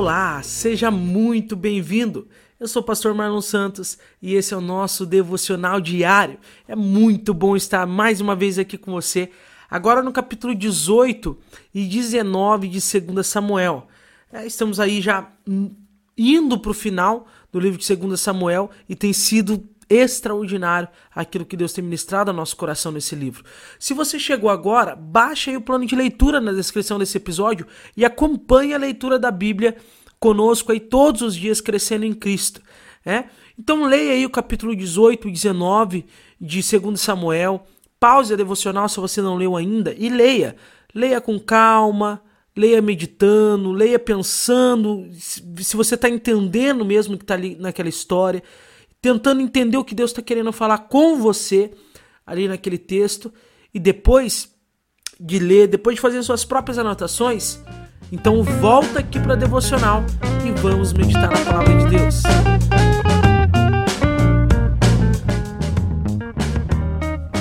Olá, seja muito bem-vindo. Eu sou o pastor Marlon Santos e esse é o nosso devocional diário. É muito bom estar mais uma vez aqui com você, agora no capítulo 18 e 19 de 2 Samuel. É, estamos aí já indo para o final do livro de 2 Samuel e tem sido extraordinário aquilo que Deus tem ministrado ao nosso coração nesse livro. Se você chegou agora, baixe aí o plano de leitura na descrição desse episódio e acompanhe a leitura da Bíblia conosco aí todos os dias crescendo em Cristo. É? Então leia aí o capítulo 18 e 19 de 2 Samuel, pause a devocional se você não leu ainda e leia. Leia com calma, leia meditando, leia pensando, se você está entendendo mesmo que está ali naquela história tentando entender o que Deus está querendo falar com você ali naquele texto e depois de ler, depois de fazer suas próprias anotações, então volta aqui para devocional e vamos meditar na palavra de Deus.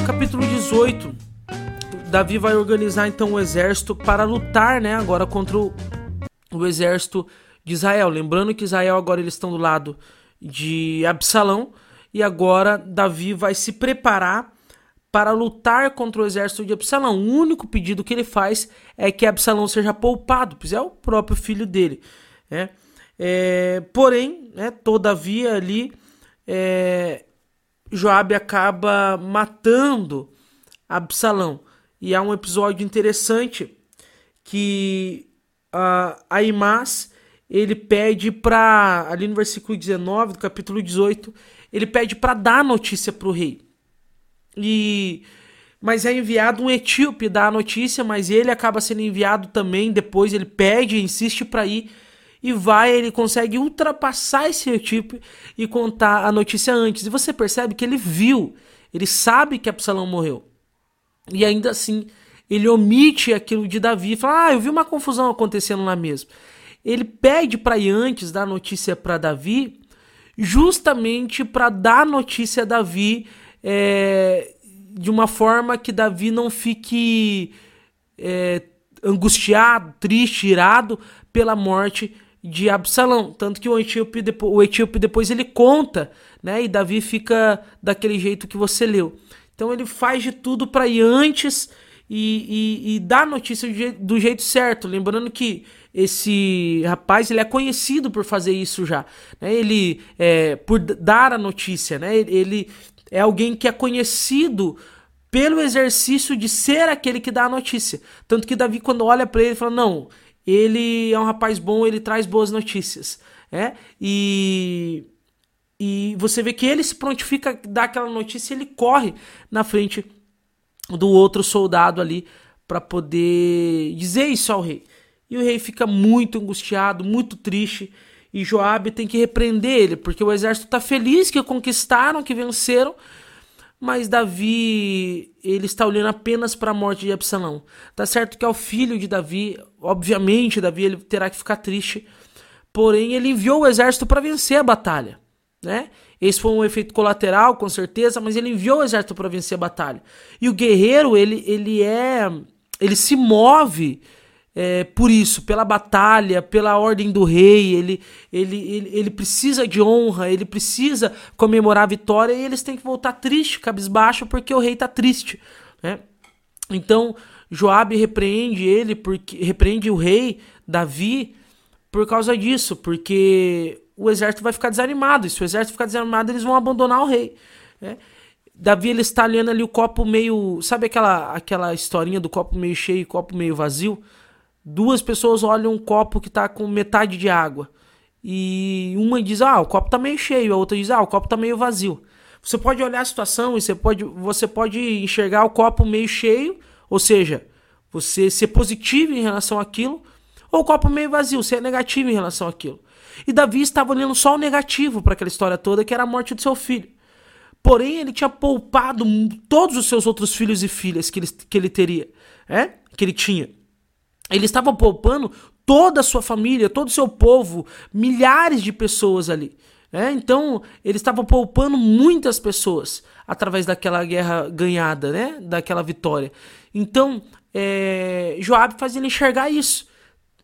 Capítulo 18. Davi vai organizar então o exército para lutar, né, agora contra o, o exército de Israel. Lembrando que Israel agora eles estão do lado de Absalão e agora Davi vai se preparar para lutar contra o exército de Absalão. O único pedido que ele faz é que Absalão seja poupado, pois é o próprio filho dele. Né? É, porém, né, todavia ali, é, Joabe acaba matando Absalão. E há um episódio interessante que uh, Aimás ele pede para ali no versículo 19 do capítulo 18, ele pede para dar notícia para o rei. E mas é enviado um etíope dar a notícia, mas ele acaba sendo enviado também, depois ele pede, insiste para ir e vai, ele consegue ultrapassar esse etíope e contar a notícia antes. E você percebe que ele viu, ele sabe que Absalão morreu. E ainda assim, ele omite aquilo de Davi, fala: "Ah, eu vi uma confusão acontecendo lá mesmo" ele pede para ir antes dar notícia para Davi, justamente para dar notícia a Davi é, de uma forma que Davi não fique é, angustiado, triste, irado pela morte de Absalão. Tanto que o etíope, depois, o etíope depois ele conta, né? E Davi fica daquele jeito que você leu. Então ele faz de tudo para ir antes e, e, e dar notícia do do jeito certo. Lembrando que esse rapaz ele é conhecido por fazer isso já. Né? Ele é, por dar a notícia, né? Ele é alguém que é conhecido pelo exercício de ser aquele que dá a notícia. Tanto que Davi, quando olha para ele, fala: Não, ele é um rapaz bom, ele traz boas notícias. É? E, e você vê que ele se prontifica dar aquela notícia ele corre na frente do outro soldado ali para poder dizer isso ao rei. E o rei fica muito angustiado, muito triste. E Joabe tem que repreender ele, porque o exército está feliz que conquistaram, que venceram. Mas Davi, ele está olhando apenas para a morte de Absalão. Tá certo que é o filho de Davi, obviamente Davi ele terá que ficar triste. Porém, ele enviou o exército para vencer a batalha, né? Esse foi um efeito colateral, com certeza, mas ele enviou o exército para vencer a batalha. E o guerreiro, ele, ele é, ele se move é, por isso, pela batalha, pela ordem do rei, ele, ele, ele, ele precisa de honra, ele precisa comemorar a vitória e eles têm que voltar triste, cabisbaixo, porque o rei está triste. Né? Então, Joabe repreende ele, porque repreende o rei Davi por causa disso, porque o exército vai ficar desanimado, e se o exército ficar desanimado, eles vão abandonar o rei. Né? Davi ele está olhando ali o copo meio. Sabe aquela, aquela historinha do copo meio cheio e copo meio vazio? Duas pessoas olham um copo que está com metade de água. E uma diz, ah, o copo está meio cheio, a outra diz, ah, o copo está meio vazio. Você pode olhar a situação e você pode, você pode enxergar o copo meio cheio, ou seja, você ser positivo em relação àquilo, ou o copo meio vazio, ser negativo em relação àquilo. E Davi estava olhando só o negativo para aquela história toda, que era a morte do seu filho. Porém, ele tinha poupado todos os seus outros filhos e filhas que ele, que ele teria, é? que ele tinha. Ele estava poupando toda a sua família, todo o seu povo, milhares de pessoas ali. Né? Então, ele estava poupando muitas pessoas através daquela guerra ganhada, né? daquela vitória. Então, é, Joab faz ele enxergar isso.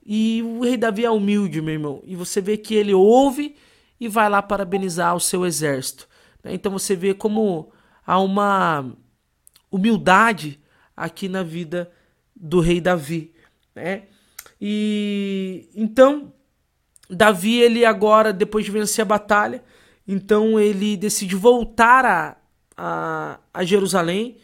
E o rei Davi é humilde, meu irmão. E você vê que ele ouve e vai lá parabenizar o seu exército. Né? Então você vê como há uma humildade aqui na vida do rei Davi, né? E então Davi ele agora depois de vencer a batalha, então ele decide voltar a, a, a Jerusalém.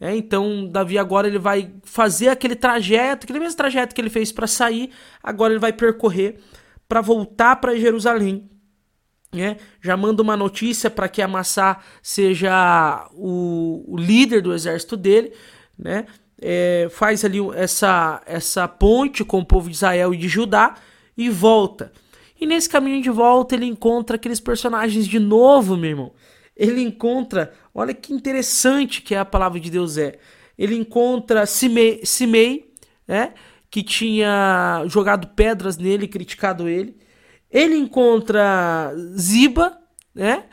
Né? Então Davi agora ele vai fazer aquele trajeto, aquele mesmo trajeto que ele fez para sair, agora ele vai percorrer para voltar para Jerusalém. Né? Já manda uma notícia para que Amassá seja o, o líder do exército dele, né? É, faz ali essa, essa ponte com o povo de Israel e de Judá e volta. E nesse caminho de volta ele encontra aqueles personagens de novo, meu irmão. Ele encontra, olha que interessante que a palavra de Deus é. Ele encontra Simei, Simei né, que tinha jogado pedras nele, criticado ele. Ele encontra Ziba, né,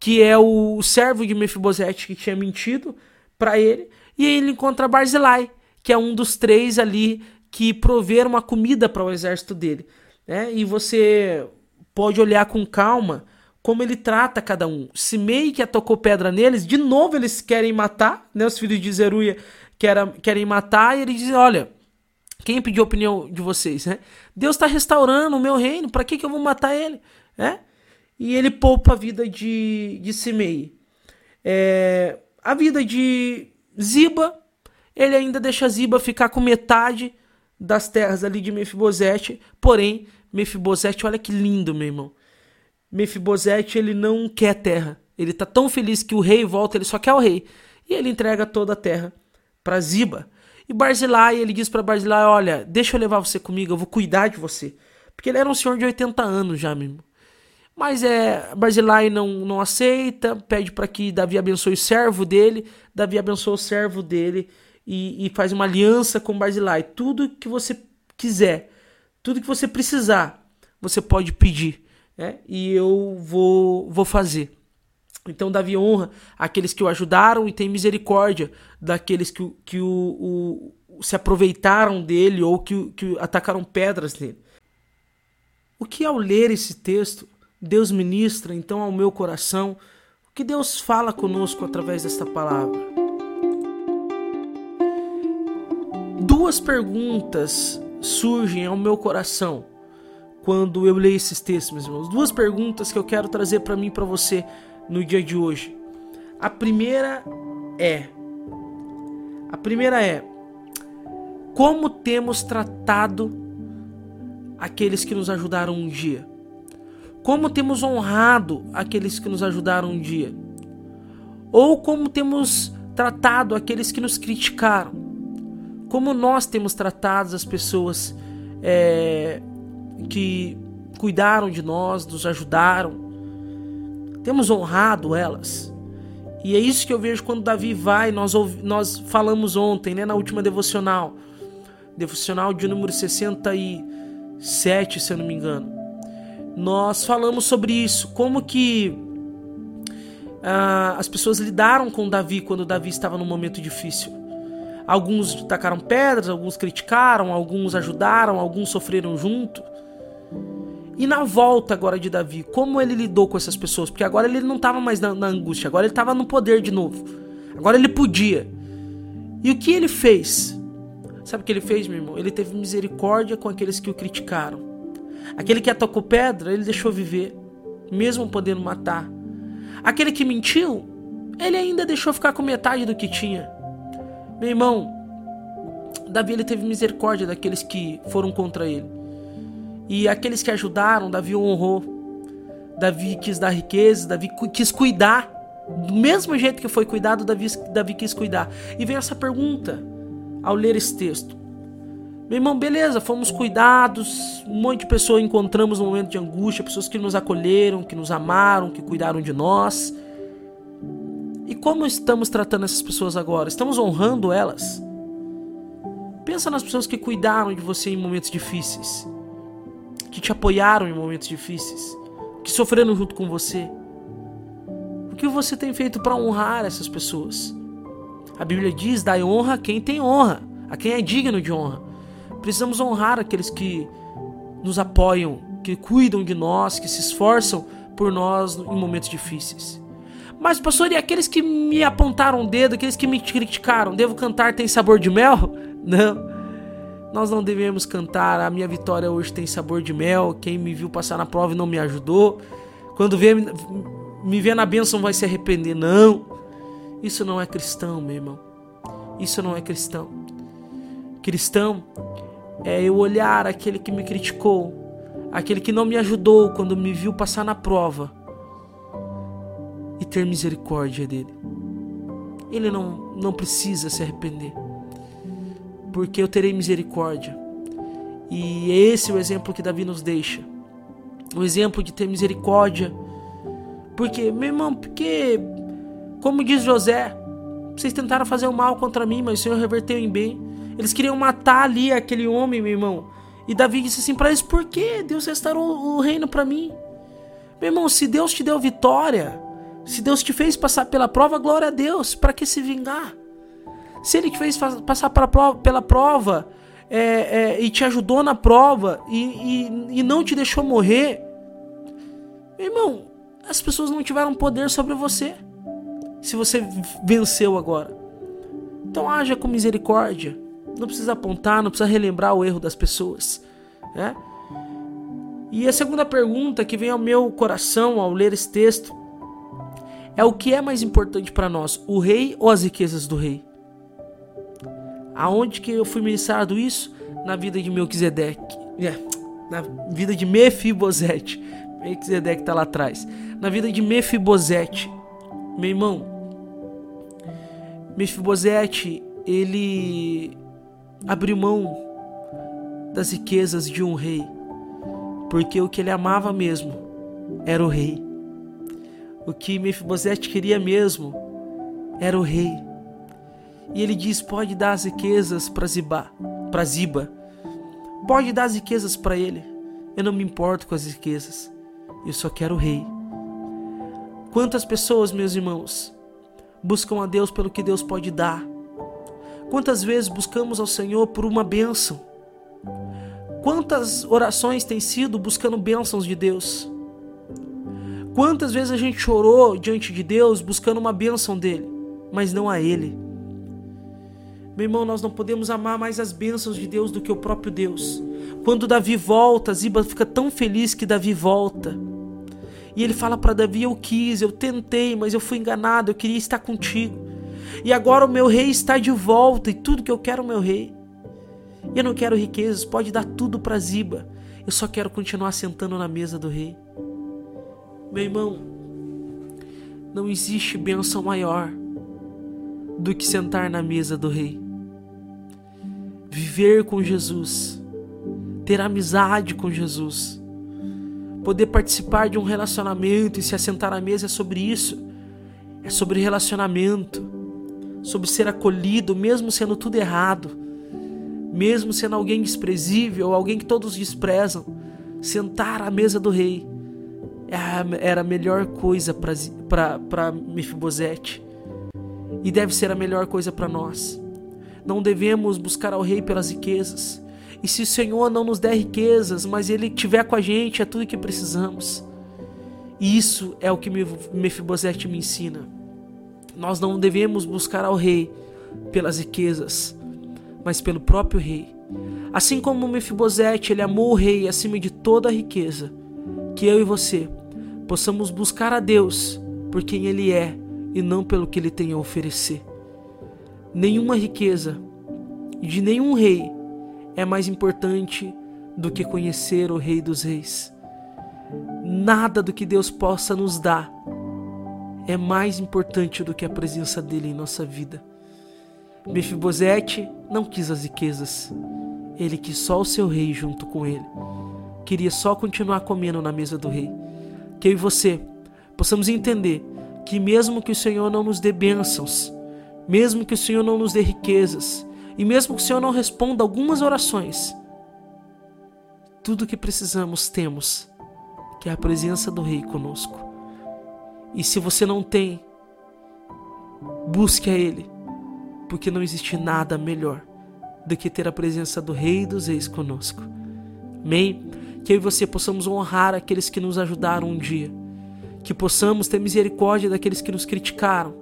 que é o servo de Mefibosete que tinha mentido para ele. E aí ele encontra Barzilai, que é um dos três ali que proveram uma comida para o exército dele. Né? E você pode olhar com calma como ele trata cada um. Simei que atacou pedra neles, de novo eles querem matar, né? Os filhos de Zeruia querem matar, e ele diz: Olha, quem pediu a opinião de vocês, né? Deus está restaurando o meu reino, para que, que eu vou matar ele? Né? E ele poupa a vida de, de Simei. É, a vida de Ziba, ele ainda deixa Ziba ficar com metade das terras ali de Mefibosete, porém, Mefibosete, olha que lindo, meu irmão. Mefibosete, ele não quer terra. Ele tá tão feliz que o rei volta, ele só quer o rei. E ele entrega toda a terra para Ziba. E Barzilai, ele diz para Barzilai, olha, deixa eu levar você comigo, eu vou cuidar de você. Porque ele era um senhor de 80 anos já, mesmo. Mas é, Barzilai não, não aceita, pede para que Davi abençoe o servo dele. Davi abençoa o servo dele e, e faz uma aliança com Barzilai. Tudo que você quiser, tudo que você precisar, você pode pedir. Né? E eu vou, vou fazer. Então Davi honra aqueles que o ajudaram e tem misericórdia daqueles que, que o, o se aproveitaram dele ou que, que atacaram pedras nele. O que ao ler esse texto Deus ministra então ao meu coração o que Deus fala conosco através desta palavra. Duas perguntas surgem ao meu coração quando eu leio esses textos, meus irmãos. Duas perguntas que eu quero trazer para mim e para você no dia de hoje. A primeira é: a primeira é como temos tratado aqueles que nos ajudaram um dia? Como temos honrado aqueles que nos ajudaram um dia? Ou como temos tratado aqueles que nos criticaram? Como nós temos tratado as pessoas é, que cuidaram de nós, nos ajudaram? Temos honrado elas? E é isso que eu vejo quando Davi vai, nós, nós falamos ontem, né, na última devocional, devocional de número 67, se eu não me engano nós falamos sobre isso, como que ah, as pessoas lidaram com Davi quando Davi estava num momento difícil. Alguns tacaram pedras, alguns criticaram, alguns ajudaram, alguns sofreram junto. E na volta agora de Davi, como ele lidou com essas pessoas? Porque agora ele não estava mais na, na, angústia, agora ele estava no poder de novo. Agora ele podia. E o que ele fez? Sabe o que ele fez, meu irmão? Ele teve misericórdia com aqueles que o criticaram. Aquele que atacou pedra, ele deixou viver, mesmo podendo matar. Aquele que mentiu, ele ainda deixou ficar com metade do que tinha. Meu irmão, Davi ele teve misericórdia daqueles que foram contra ele. E aqueles que ajudaram, Davi honrou. Davi quis dar riqueza, Davi quis cuidar. Do mesmo jeito que foi cuidado, Davi, Davi quis cuidar. E vem essa pergunta ao ler esse texto: meu irmão, beleza, fomos cuidados, um monte de pessoas encontramos no momento de angústia, pessoas que nos acolheram, que nos amaram, que cuidaram de nós. E como estamos tratando essas pessoas agora? Estamos honrando elas? Pensa nas pessoas que cuidaram de você em momentos difíceis, que te apoiaram em momentos difíceis, que sofreram junto com você. O que você tem feito para honrar essas pessoas? A Bíblia diz: dai honra a quem tem honra, a quem é digno de honra. Precisamos honrar aqueles que nos apoiam, que cuidam de nós, que se esforçam por nós em momentos difíceis. Mas, pastor, e aqueles que me apontaram o dedo, aqueles que me criticaram, devo cantar Tem Sabor de Mel? Não. Nós não devemos cantar A minha vitória hoje tem sabor de mel. Quem me viu passar na prova e não me ajudou. Quando vê, me vê na bênção vai se arrepender. Não. Isso não é cristão, meu irmão. Isso não é cristão. Cristão é eu olhar aquele que me criticou, aquele que não me ajudou quando me viu passar na prova e ter misericórdia dele. Ele não, não precisa se arrepender, porque eu terei misericórdia. E esse é o exemplo que Davi nos deixa. O exemplo de ter misericórdia. Porque, meu irmão, porque, como diz José, vocês tentaram fazer o mal contra mim, mas o Senhor reverteu em bem. Eles queriam matar ali aquele homem, meu irmão. E Davi disse assim para eles: Por que Deus restaurou o reino para mim? Meu irmão, se Deus te deu vitória, se Deus te fez passar pela prova, glória a Deus. Para que se vingar? Se Ele te fez passar prova, pela prova é, é, e te ajudou na prova e, e, e não te deixou morrer, meu irmão, as pessoas não tiveram poder sobre você. Se você venceu agora. Então haja com misericórdia. Não precisa apontar, não precisa relembrar o erro das pessoas. Né? E a segunda pergunta que vem ao meu coração ao ler esse texto é o que é mais importante para nós, o rei ou as riquezas do rei? Aonde que eu fui ministrado isso? Na vida de Melquisedeque. É, na vida de Mefibosete. Melquisedeque está lá atrás. Na vida de Mefibosete. Meu irmão, Mefibosete, ele abriu mão das riquezas de um rei, porque o que ele amava mesmo era o rei. O que Mefibosete queria mesmo era o rei. E ele diz: pode dar as riquezas para Ziba, para Ziba. Pode dar as riquezas para ele. Eu não me importo com as riquezas. Eu só quero o rei. Quantas pessoas, meus irmãos, buscam a Deus pelo que Deus pode dar? Quantas vezes buscamos ao Senhor por uma bênção? Quantas orações têm sido buscando bênçãos de Deus? Quantas vezes a gente chorou diante de Deus buscando uma bênção dele, mas não a ele? Meu irmão, nós não podemos amar mais as bênçãos de Deus do que o próprio Deus. Quando Davi volta, Ziba fica tão feliz que Davi volta. E ele fala para Davi: Eu quis, eu tentei, mas eu fui enganado, eu queria estar contigo. E agora o meu rei está de volta e tudo que eu quero, meu rei. Eu não quero riquezas, pode dar tudo para Ziba. Eu só quero continuar sentando na mesa do rei. Meu irmão, não existe bênção maior do que sentar na mesa do Rei. Viver com Jesus, ter amizade com Jesus, poder participar de um relacionamento e se assentar à mesa é sobre isso. É sobre relacionamento, sobre ser acolhido, mesmo sendo tudo errado, mesmo sendo alguém desprezível, alguém que todos desprezam. Sentar à mesa do Rei era a melhor coisa para Mefibosete e deve ser a melhor coisa para nós. Não devemos buscar ao rei pelas riquezas. E se o Senhor não nos der riquezas, mas ele estiver com a gente, é tudo que precisamos. E isso é o que Mefibosete me ensina. Nós não devemos buscar ao rei pelas riquezas, mas pelo próprio rei. Assim como Mefibosete, ele amou o rei acima de toda a riqueza, que eu e você possamos buscar a Deus por quem Ele é e não pelo que Ele tem a oferecer. Nenhuma riqueza de nenhum rei é mais importante do que conhecer o Rei dos Reis. Nada do que Deus possa nos dar é mais importante do que a presença dele em nossa vida. Mefibosete não quis as riquezas, ele quis só o seu rei junto com ele. Queria só continuar comendo na mesa do rei que eu e você possamos entender que mesmo que o Senhor não nos dê bênçãos, mesmo que o Senhor não nos dê riquezas, e mesmo que o Senhor não responda algumas orações, tudo que precisamos temos, que é a presença do Rei conosco. E se você não tem, busque a Ele, porque não existe nada melhor do que ter a presença do Rei dos Reis conosco. Amém? Que eu e você possamos honrar aqueles que nos ajudaram um dia. Que possamos ter misericórdia daqueles que nos criticaram.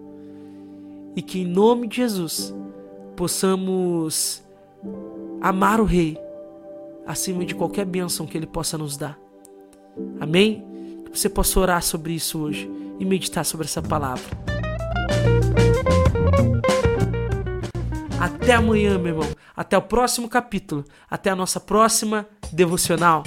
E que em nome de Jesus possamos amar o Rei acima de qualquer bênção que Ele possa nos dar. Amém? Que você possa orar sobre isso hoje e meditar sobre essa palavra. Até amanhã, meu irmão. Até o próximo capítulo. Até a nossa próxima devocional.